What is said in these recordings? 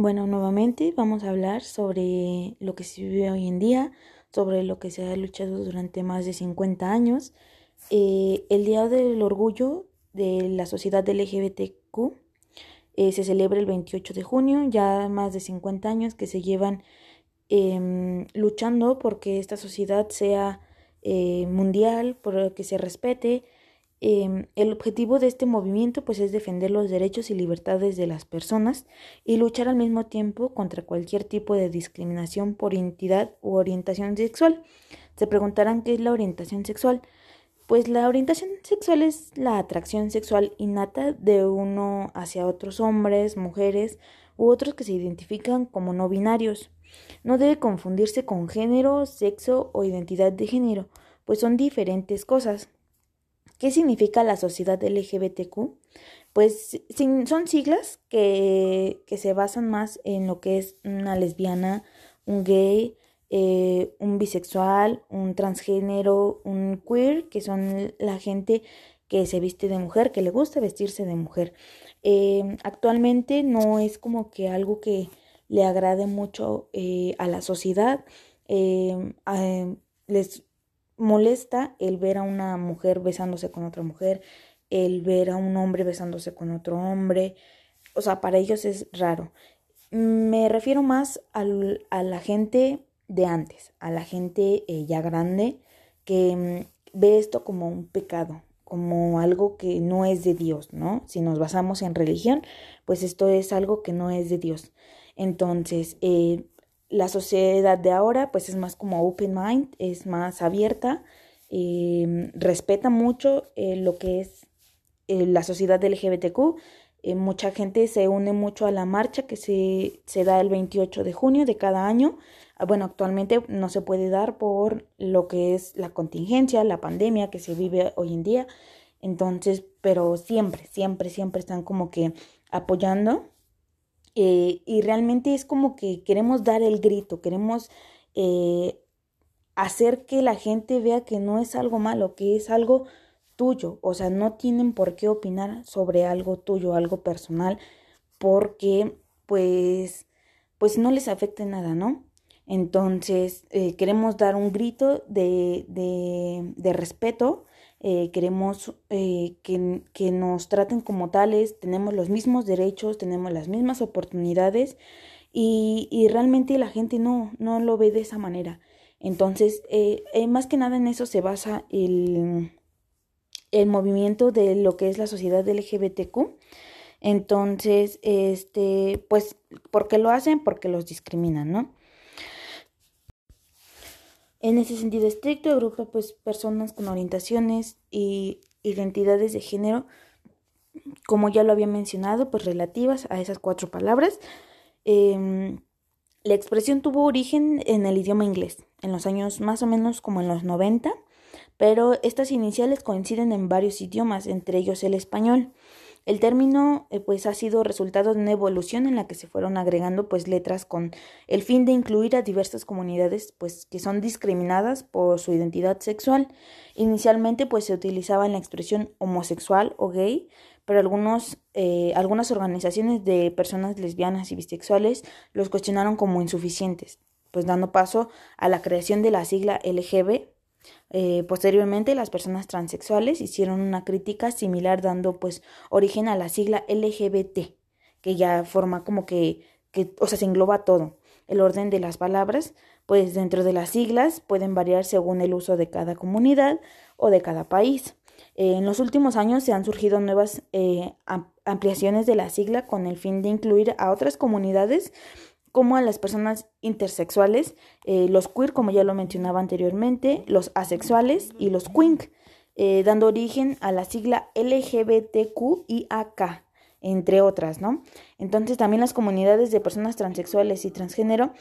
Bueno, nuevamente vamos a hablar sobre lo que se vive hoy en día, sobre lo que se ha luchado durante más de 50 años. Eh, el Día del Orgullo de la Sociedad LGBTQ eh, se celebra el 28 de junio, ya más de 50 años que se llevan em, luchando porque esta sociedad sea eh, mundial, por que se respete Em, el objetivo de este movimiento pues es defender los derechos y libertades de las personas y luchar al mismo tiempo contra cualquier tipo de discriminación por identidad u orientación sexual. Se preguntarán qué es la orientación sexual. Pues la orientación sexual es la atracción sexual innata de uno hacia otros hombres, mujeres u otros que se identifican como no binarios. No debe confundirse con género, sexo o identidad de género, pues son diferentes cosas. ¿Qué significa la sociedad LGBTQ? Pues son siglas que, se basan más en lo que es una lesbiana, un gay, eh, un bisexual, un transgénero, un queer, que son la gente que se viste de mujer, que le gusta vestirse de mujer. Eh, actualmente no es como que algo que le agrade mucho eh, a la sociedad. les molesta el ver a una mujer besándose con otra mujer, el ver a un hombre besándose con otro hombre. O sea, para ellos es raro. Me refiero más al, a la gente de antes, a la gente eh, ya grande que mm, ve esto como un pecado, como algo que no es de Dios, ¿no? Si nos basamos en religión, pues esto es algo que no es de Dios. Entonces, eh, la sociedad de ahora pues es más como open mind, es más abierta, em, respeta mucho eh, lo que es eh, la sociedad LGBTQ. Eh, mucha gente se une mucho a la marcha que se, se da el 28 de junio de cada año. Ah, bueno, actualmente no se puede dar por lo que es la contingencia, la pandemia que se vive hoy en día. Entonces, pero siempre, siempre, siempre están como que apoyando eh, y realmente es como que queremos dar el grito, queremos eh, hacer que la gente vea que no es algo malo, que es algo tuyo. O sea, no tienen por qué opinar sobre algo tuyo, algo personal, porque pues, pues no les afecte nada, ¿no? Entonces, eh, queremos dar un grito de, de, de respeto eh, queremos eh, que, que, nos traten como tales, tenemos los mismos derechos, tenemos las mismas oportunidades y, y realmente la gente no, no lo ve de esa manera. Entonces, eh, más que nada en eso se basa el, el movimiento de lo que es la sociedad LGBTQ. Entonces, este, pues, ¿por qué lo hacen? Porque los discriminan, ¿no? En ese sentido estricto, agrupa pues personas con orientaciones y identidades de género, como ya lo había mencionado, pues relativas a esas cuatro palabras. Em, la expresión tuvo origen en el idioma inglés, en los años más o menos como en los 90, pero estas iniciales coinciden en varios idiomas, entre ellos el español. El término eh, pues ha sido resultado de una evolución en la que se fueron agregando pues letras con el fin de incluir a diversas comunidades pues que son discriminadas por su identidad sexual. Inicialmente pues se utilizaba la expresión homosexual o gay, pero algunos, eh, algunas organizaciones de personas lesbianas y bisexuales los cuestionaron como insuficientes, pues dando paso a la creación de la sigla LGB eh, posteriormente, las personas transexuales hicieron una crítica similar dando pues origen a la sigla LGBT, que ya forma como que, o sea, se engloba todo. El orden de las palabras, pues dentro de las siglas pueden variar según el uso de cada comunidad o de cada país. Eh, en los últimos años se han surgido nuevas eh, ampliaciones de la sigla con el fin de incluir a otras comunidades como a las personas intersexuales, eh, los queer, como ya lo mencionaba anteriormente, los asexuales y los quink, eh, dando origen a la sigla LGBTQIAK, entre otras, ¿no? Entonces también las comunidades de personas transexuales y transgénero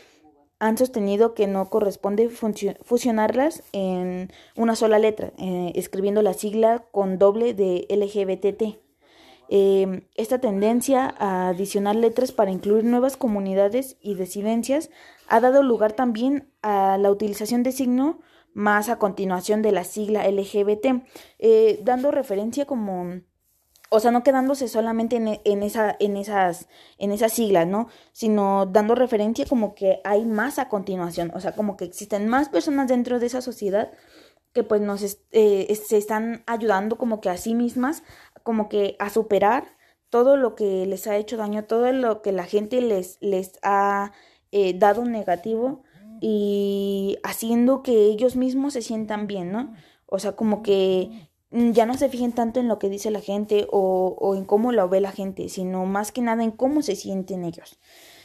han sostenido que no corresponde fusionarlas en una sola letra, eh, escribiendo la sigla con doble de LGBTT. Em, esta tendencia a adicionar letras para incluir nuevas comunidades y disidencias ha dado lugar también a la utilización de signo más a continuación de la sigla LGBT, eh, dando referencia como o sea, no quedándose solamente en, en, esa, en, esas, en esas siglas, ¿no? Sino dando referencia como que hay más a continuación, o sea, como que existen más personas dentro de esa sociedad que pues nos eh, se están ayudando como que a sí mismas, como que a superar todo lo que les ha hecho daño, todo lo que la gente les, les ha eh, dado negativo y haciendo que ellos mismos se sientan bien, ¿no? O sea, como que ya no se fijen tanto en lo que dice la gente o, o en cómo lo ve la gente, sino más que nada en cómo se sienten ellos.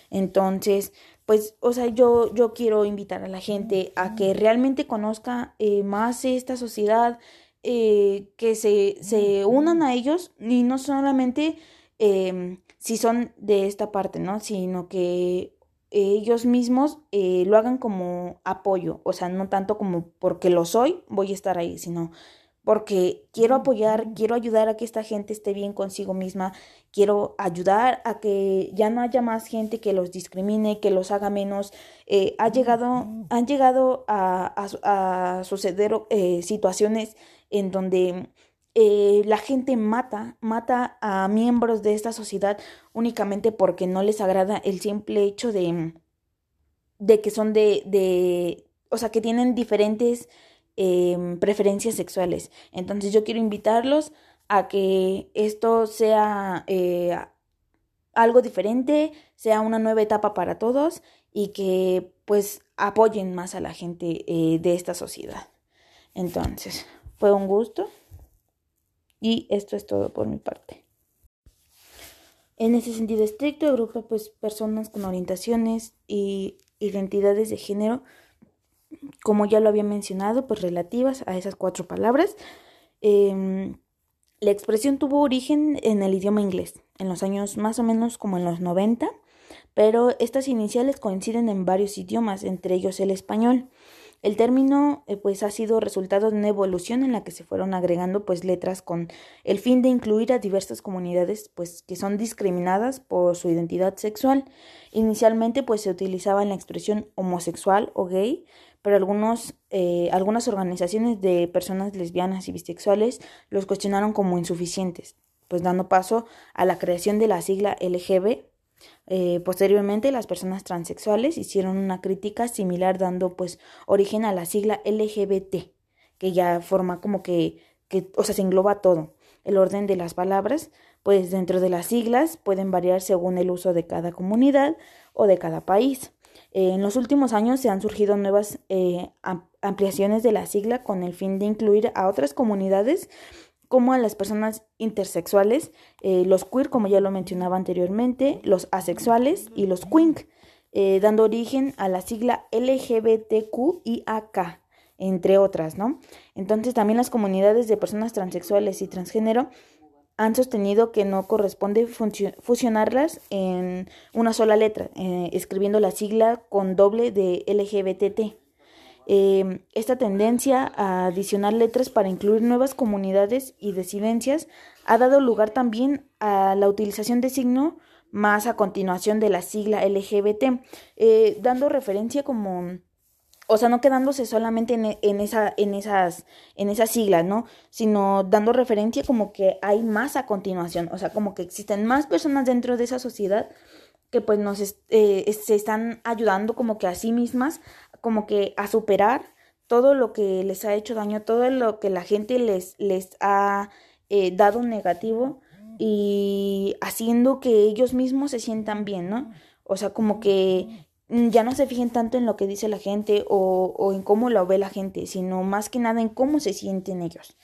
Entonces, pues, o sea, yo, yo quiero invitar a la gente a que realmente conozca eh, más esta sociedad, eh, que se, se unan a ellos y no solamente eh, si son de esta parte, ¿no? Sino que ellos mismos eh, lo hagan como apoyo, o sea, no tanto como porque lo soy, voy a estar ahí, sino porque quiero apoyar, quiero ayudar a que esta gente esté bien consigo misma, quiero ayudar a que ya no haya más gente que los discrimine, que los haga menos. Eh, ha llegado, han llegado a, a, suceder eh, situaciones en donde eh, la gente mata, mata a miembros de esta sociedad únicamente porque no les agrada el simple hecho de, de que son de, de, o sea, que tienen diferentes Em, preferencias sexuales. Entonces yo quiero invitarlos a que esto sea eh, algo diferente, sea una nueva etapa para todos y que pues apoyen más a la gente eh, de esta sociedad. Entonces, fue un gusto y esto es todo por mi parte. En ese sentido estricto, agrupa pues personas con orientaciones y identidades de género como ya lo había mencionado, pues relativas a esas cuatro palabras. Em, la expresión tuvo origen en el idioma inglés, en los años más o menos como en los 90, pero estas iniciales coinciden en varios idiomas, entre ellos el español. El término eh, pues ha sido resultado de una evolución en la que se fueron agregando pues letras con el fin de incluir a diversas comunidades pues que son discriminadas por su identidad sexual. Inicialmente pues se utilizaba la expresión homosexual o gay, pero algunos, eh, algunas organizaciones de personas lesbianas y bisexuales los cuestionaron como insuficientes, pues dando paso a la creación de la sigla LGB eh, posteriormente, las personas transexuales hicieron una crítica similar dando pues origen a la sigla LGBT, que ya forma como que, que, o sea, se engloba todo. El orden de las palabras, pues dentro de las siglas pueden variar según el uso de cada comunidad o de cada país. En los últimos años se han surgido nuevas eh, ampliaciones de la sigla con el fin de incluir a otras comunidades como a las personas intersexuales, eh, los queer, como ya lo mencionaba anteriormente, los asexuales y los quink, eh, dando origen a la sigla LGBTQIAK, entre otras, ¿no? Entonces también las comunidades de personas transexuales y transgénero han sostenido que no corresponde fusionarlas en una sola letra, eh, escribiendo la sigla con doble de LGBTT. Em, esta tendencia a adicionar letras para incluir nuevas comunidades y disidencias ha dado lugar también a la utilización de signo más a continuación de la sigla LGBT, eh, dando referencia como, o sea, no quedándose solamente en, en, esa, en, esas, en esas siglas, ¿no? Sino dando referencia como que hay más a continuación, o sea, como que existen más personas dentro de esa sociedad que pues nos eh, se están ayudando como que a sí mismas como que a superar todo lo que les ha hecho daño, todo lo que la gente les, les ha eh, dado negativo y haciendo que ellos mismos se sientan bien, ¿no? O sea, como que ya no se fijen tanto en lo que dice la gente o, o en cómo lo ve la gente, sino más que nada en cómo se sienten ellos.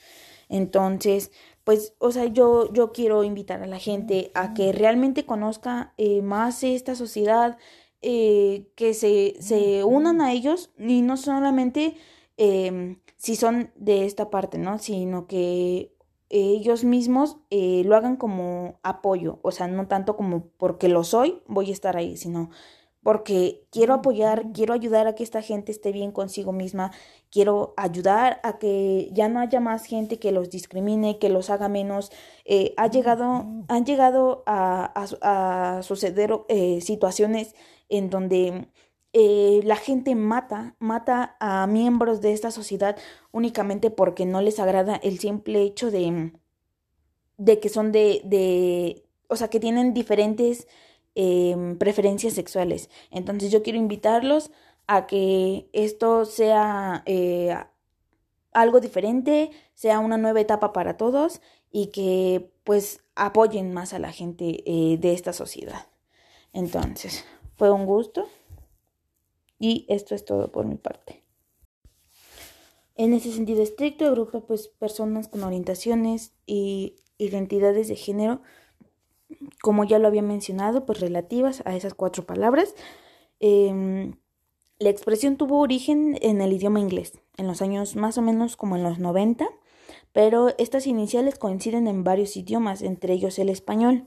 Entonces, pues, o sea, yo, yo quiero invitar a la gente a que realmente conozca eh, más esta sociedad, eh, que se, se, unan a ellos y no solamente eh, si son de esta parte, ¿no? Sino que ellos mismos eh, lo hagan como apoyo, o sea, no tanto como porque lo soy, voy a estar ahí, sino porque quiero apoyar, quiero ayudar a que esta gente esté bien consigo misma, quiero ayudar a que ya no haya más gente que los discrimine, que los haga menos. Eh, ha llegado, han llegado a, suceder eh, situaciones en donde eh, la gente mata, mata a miembros de esta sociedad únicamente porque no les agrada el simple hecho de, de que son de, de, o sea, que tienen diferentes em, preferencias sexuales. Entonces yo quiero invitarlos a que esto sea eh, algo diferente, sea una nueva etapa para todos y que pues apoyen más a la gente eh, de esta sociedad. Entonces, fue un gusto y esto es todo por mi parte. En ese sentido estricto, agrupa pues personas con orientaciones y identidades de género, como ya lo había mencionado, pues relativas a esas cuatro palabras. Em, la expresión tuvo origen en el idioma inglés, en los años más o menos como en los 90, pero estas iniciales coinciden en varios idiomas, entre ellos el español.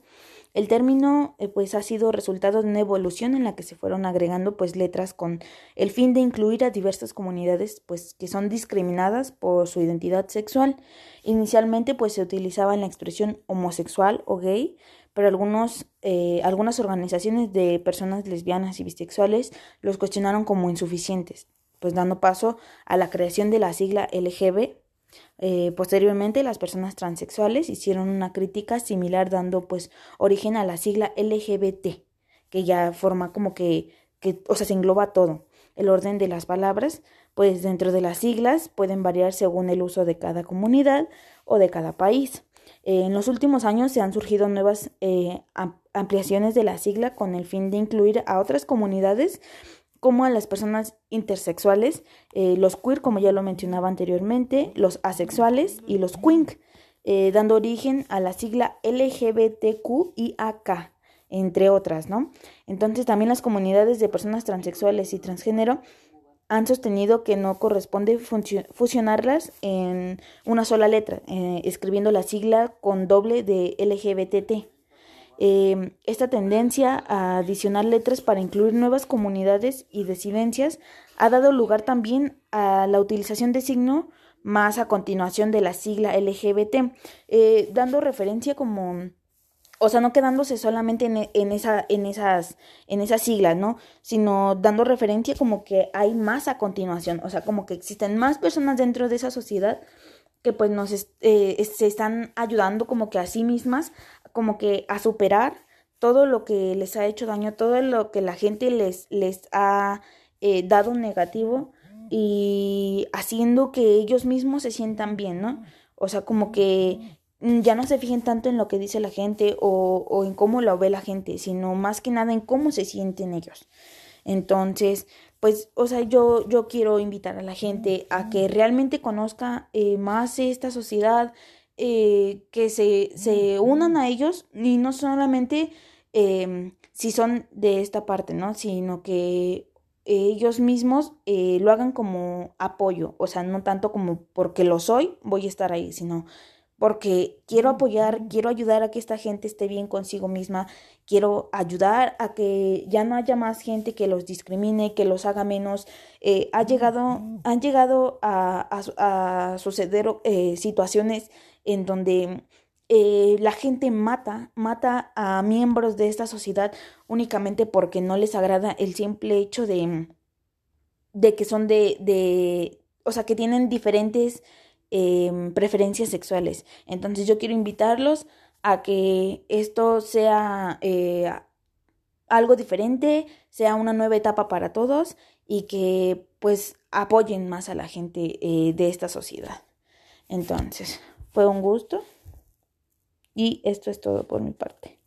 El término eh, pues ha sido resultado de una evolución en la que se fueron agregando pues letras con el fin de incluir a diversas comunidades pues que son discriminadas por su identidad sexual. Inicialmente pues se utilizaba la expresión homosexual o gay, pero algunos, eh, algunas organizaciones de personas lesbianas y bisexuales los cuestionaron como insuficientes, pues dando paso a la creación de la sigla LGB. Eh, posteriormente, las personas transexuales hicieron una crítica similar, dando pues origen a la sigla LGBT, que ya forma como que, que, o sea, se engloba todo. El orden de las palabras, pues dentro de las siglas pueden variar según el uso de cada comunidad o de cada país. Eh, en los últimos años se han surgido nuevas eh, ampliaciones de la sigla con el fin de incluir a otras comunidades como a las personas intersexuales, eh, los queer, como ya lo mencionaba anteriormente, los asexuales y los quink, dando origen a la sigla LGBTQIAK, entre otras, ¿no? Entonces también las comunidades de personas transexuales y transgénero han sostenido que no corresponde fusionarlas en una sola letra, eh, escribiendo la sigla con doble de LGBTT. Eh, esta tendencia a adicionar letras para incluir nuevas comunidades y disidencias ha dado lugar también a la utilización de signo más a continuación de la sigla LGBT, eh, dando referencia como o sea, no quedándose solamente en, en, esa, en, esas, en esas siglas, ¿no? Sino dando referencia como que hay más a continuación, o sea, como que existen más personas dentro de esa sociedad que pues nos eh, se están ayudando como que a sí mismas, como que a superar todo lo que les ha hecho daño, todo lo que la gente les, les ha eh, dado negativo y haciendo que ellos mismos se sientan bien, ¿no? O sea, como que ya no se fijen tanto en lo que dice la gente o, o, en cómo lo ve la gente, sino más que nada en cómo se sienten ellos. Entonces, pues, o sea, yo, yo quiero invitar a la gente a que realmente conozca eh, más esta sociedad, eh, que se, se, unan a ellos y no solamente eh, si son de esta parte, ¿no? Sino que ellos mismos eh, lo hagan como apoyo, o sea, no tanto como porque lo soy, voy a estar ahí, sino porque quiero apoyar, quiero ayudar a que esta gente esté bien consigo misma, quiero ayudar a que ya no haya más gente que los discrimine, que los haga menos. Eh, ha llegado, han llegado a, suceder eh, situaciones en donde eh, la gente mata, mata a miembros de esta sociedad únicamente porque no les agrada el simple hecho de, de que son de, de, o sea, que tienen diferentes Em, preferencias sexuales. Entonces yo quiero invitarlos a que esto sea eh, algo diferente, sea una nueva etapa para todos y que pues apoyen más a la gente eh, de esta sociedad. Entonces, fue un gusto y esto es todo por mi parte.